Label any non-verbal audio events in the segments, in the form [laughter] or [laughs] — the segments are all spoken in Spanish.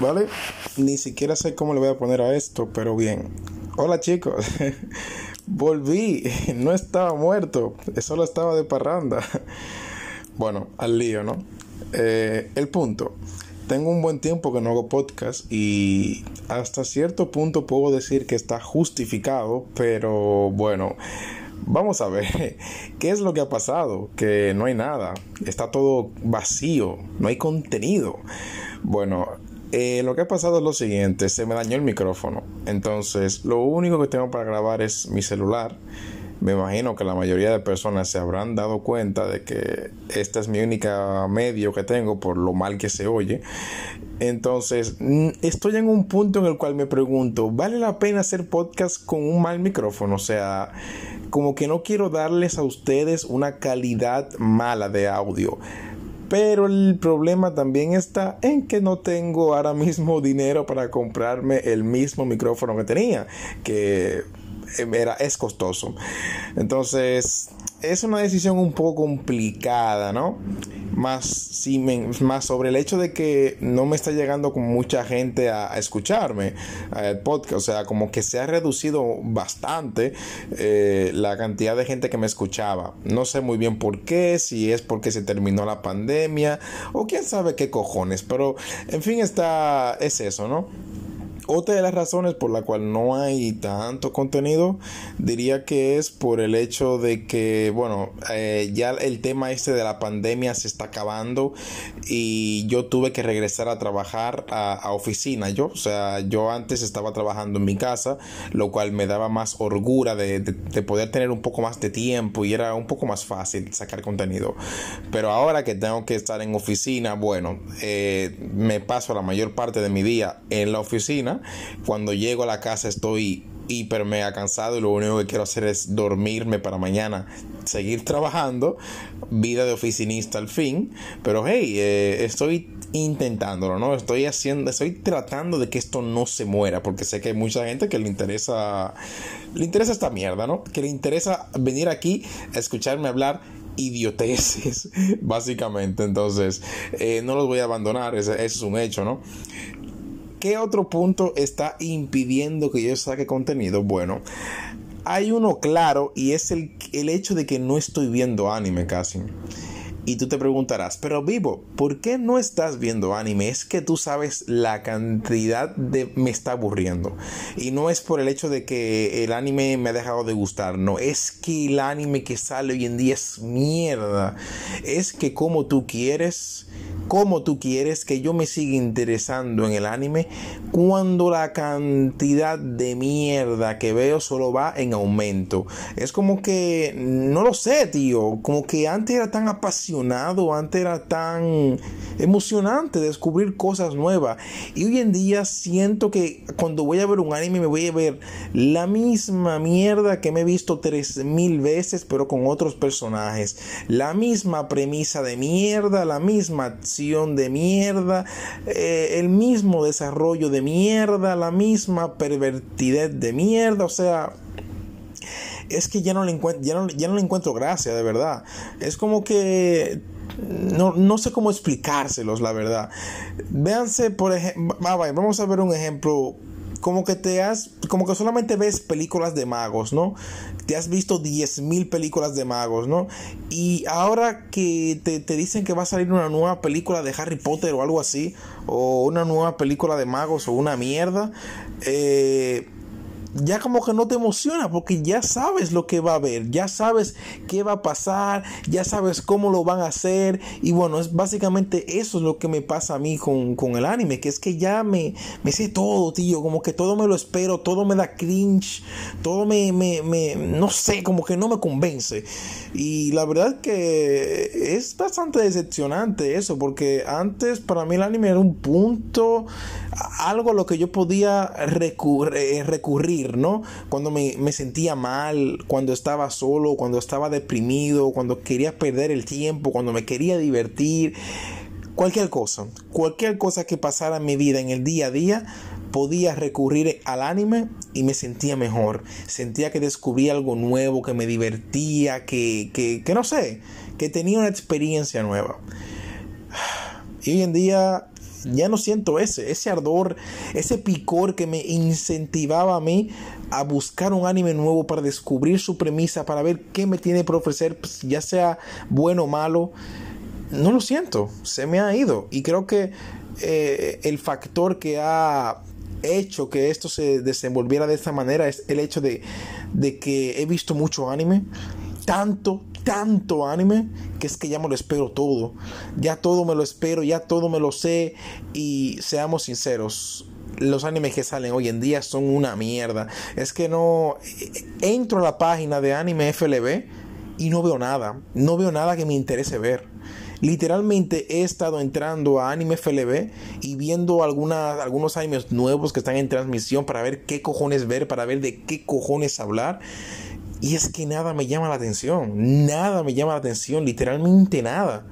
¿vale? Ni siquiera sé cómo le voy a poner a esto, pero bien. Hola chicos, [laughs] volví, [laughs] no estaba muerto, solo estaba de parranda. [laughs] Bueno, al lío, ¿no? Eh, el punto. Tengo un buen tiempo que no hago podcast y hasta cierto punto puedo decir que está justificado, pero bueno, vamos a ver qué es lo que ha pasado, que no hay nada, está todo vacío, no hay contenido. Bueno, eh, lo que ha pasado es lo siguiente, se me dañó el micrófono. Entonces, lo único que tengo para grabar es mi celular. Me imagino que la mayoría de personas se habrán dado cuenta de que esta es mi única medio que tengo por lo mal que se oye. Entonces, estoy en un punto en el cual me pregunto, ¿vale la pena hacer podcast con un mal micrófono? O sea, como que no quiero darles a ustedes una calidad mala de audio. Pero el problema también está en que no tengo ahora mismo [laughs] dinero para comprarme el mismo micrófono que tenía, que era, es costoso. Entonces, es una decisión un poco complicada, ¿no? Más, si más sobre el hecho de que no me está llegando con mucha gente a, escucharme al podcast, o sea, como que se ha reducido bastante eh, la cantidad de gente que me escuchaba. No sé muy bien por qué, si es porque se terminó la pandemia o quién sabe qué cojones, pero en fin está, es eso, ¿no? Otra de las razones por la cual no hay tanto contenido diría que es por el hecho de que, bueno, eh, ya el tema este de la pandemia se está acabando y yo tuve que regresar a trabajar a, oficina. Yo, o sea, yo antes estaba trabajando en mi casa, lo cual me daba más orgura de, poder tener un poco más de tiempo y era un poco más fácil sacar contenido. Pero ahora que tengo que estar en oficina, bueno, eh, me paso la mayor parte de mi día en la oficina cuando llego a la casa estoy hiper mega cansado y lo único que quiero hacer es dormirme para mañana seguir trabajando, vida de oficinista al fin, pero hey, eh, estoy intentándolo, ¿no? Estoy haciendo, estoy tratando de que esto no se muera, porque sé que hay mucha gente que le interesa, le interesa esta mierda, ¿no? Que le interesa venir aquí a escucharme hablar idioteces, [laughs] básicamente. Entonces, eh, no los voy a abandonar, ese, es un hecho, ¿no? ¿Qué otro punto está impidiendo que yo saque contenido? Bueno, hay uno claro y es el, el hecho de que no estoy viendo anime casi. Y tú te preguntarás, pero Vivo, ¿por qué no estás viendo anime? Es que tú sabes la cantidad de... me está aburriendo. Y no es por el hecho de que el anime me ha dejado de gustar, no, es que el anime que sale hoy en día es mierda. Es que como tú quieres cómo tú quieres que yo me siga interesando en el anime cuando la cantidad de mierda que veo solo va en aumento. Es como que, no lo sé, tío, como que antes era tan apasionado, antes era tan emocionante descubrir cosas nuevas. Y hoy en día siento que cuando voy a ver un anime me voy a ver la misma mierda que me he visto tres mil veces, pero con otros personajes. La misma premisa de mierda, la misma de mierda, eh, el mismo desarrollo de mierda, la misma pervertidez de mierda, o sea, es que ya no le encuentro, ya no, ya no le encuentro gracia, de verdad. Es como que no, no, sé cómo explicárselos, la verdad. Véanse, por ejemplo, vamos a ver un ejemplo como que te has, como que solamente ves películas de magos, ¿no? Te has visto 10.000 películas de magos, ¿no? Y ahora que te, te, dicen que va a salir una nueva película de Harry Potter o algo así, o una nueva película de magos o una mierda, eh ya como que no te emociona porque ya sabes lo que va a haber, ya sabes qué va a pasar, ya sabes cómo lo van a hacer. Y bueno, es básicamente eso es lo que me pasa a mí con, el anime, que es que ya me, me sé todo, tío, como que todo me lo espero, todo me da cringe, todo me, me, me no sé, como que no me convence. Y la verdad que es bastante decepcionante eso porque antes para mí el anime era un punto, algo a lo que yo podía recurrir, recurrir ¿no? Cuando me, sentía mal, cuando estaba solo, cuando estaba deprimido, cuando quería perder el tiempo, cuando me quería divertir. Cualquier cosa, cualquier cosa que pasara en mi vida en el día a día, podía recurrir al anime y me sentía mejor. Sentía que descubría algo nuevo, que me divertía, que, que, que no sé, que tenía una experiencia nueva. [sighs] Y hoy en día ya no siento ese, ese ardor, ese picor que me incentivaba a mí a buscar un anime nuevo para descubrir su premisa, para ver qué me tiene por ofrecer, pues, ya sea bueno o malo. No lo siento, se me ha ido. Y creo que eh, el factor que ha hecho que esto se desenvolviera de esta manera es el hecho de, de que he visto mucho anime, tanto, tanto anime, que es que ya me lo espero todo. Ya todo me lo espero, ya todo me lo sé. Y seamos sinceros, los animes que salen hoy en día son una mierda. Es que no entro a la página de anime FLB y no veo nada. No veo nada que me interese ver. Literalmente he estado entrando a Anime FLB y viendo algunos animes nuevos que están en transmisión para ver qué cojones ver, para ver de qué cojones hablar. Y es que nada me llama la atención. Nada me llama la atención. Literalmente nada.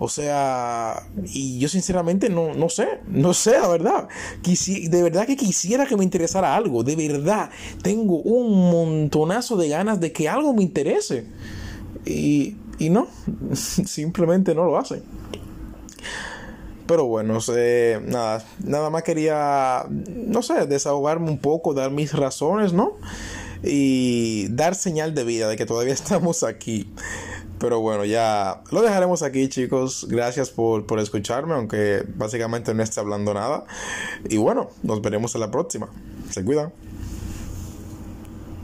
O sea, y yo sinceramente no, no sé, no sé, la verdad. de verdad que quisiera que me interesara algo, de verdad. Tengo un montonazo de ganas de que algo me interese. Y, y no, [laughs] simplemente no lo hacen. Pero bueno, nada, nada más quería, no sé, desahogarme un poco, dar mis razones, ¿no? Y dar señal de vida de que todavía [laughs] estamos aquí. Pero bueno, ya lo dejaremos aquí, chicos. Gracias por, por escucharme, aunque básicamente no esté hablando nada. Y bueno, nos veremos en la próxima. Se cuidan.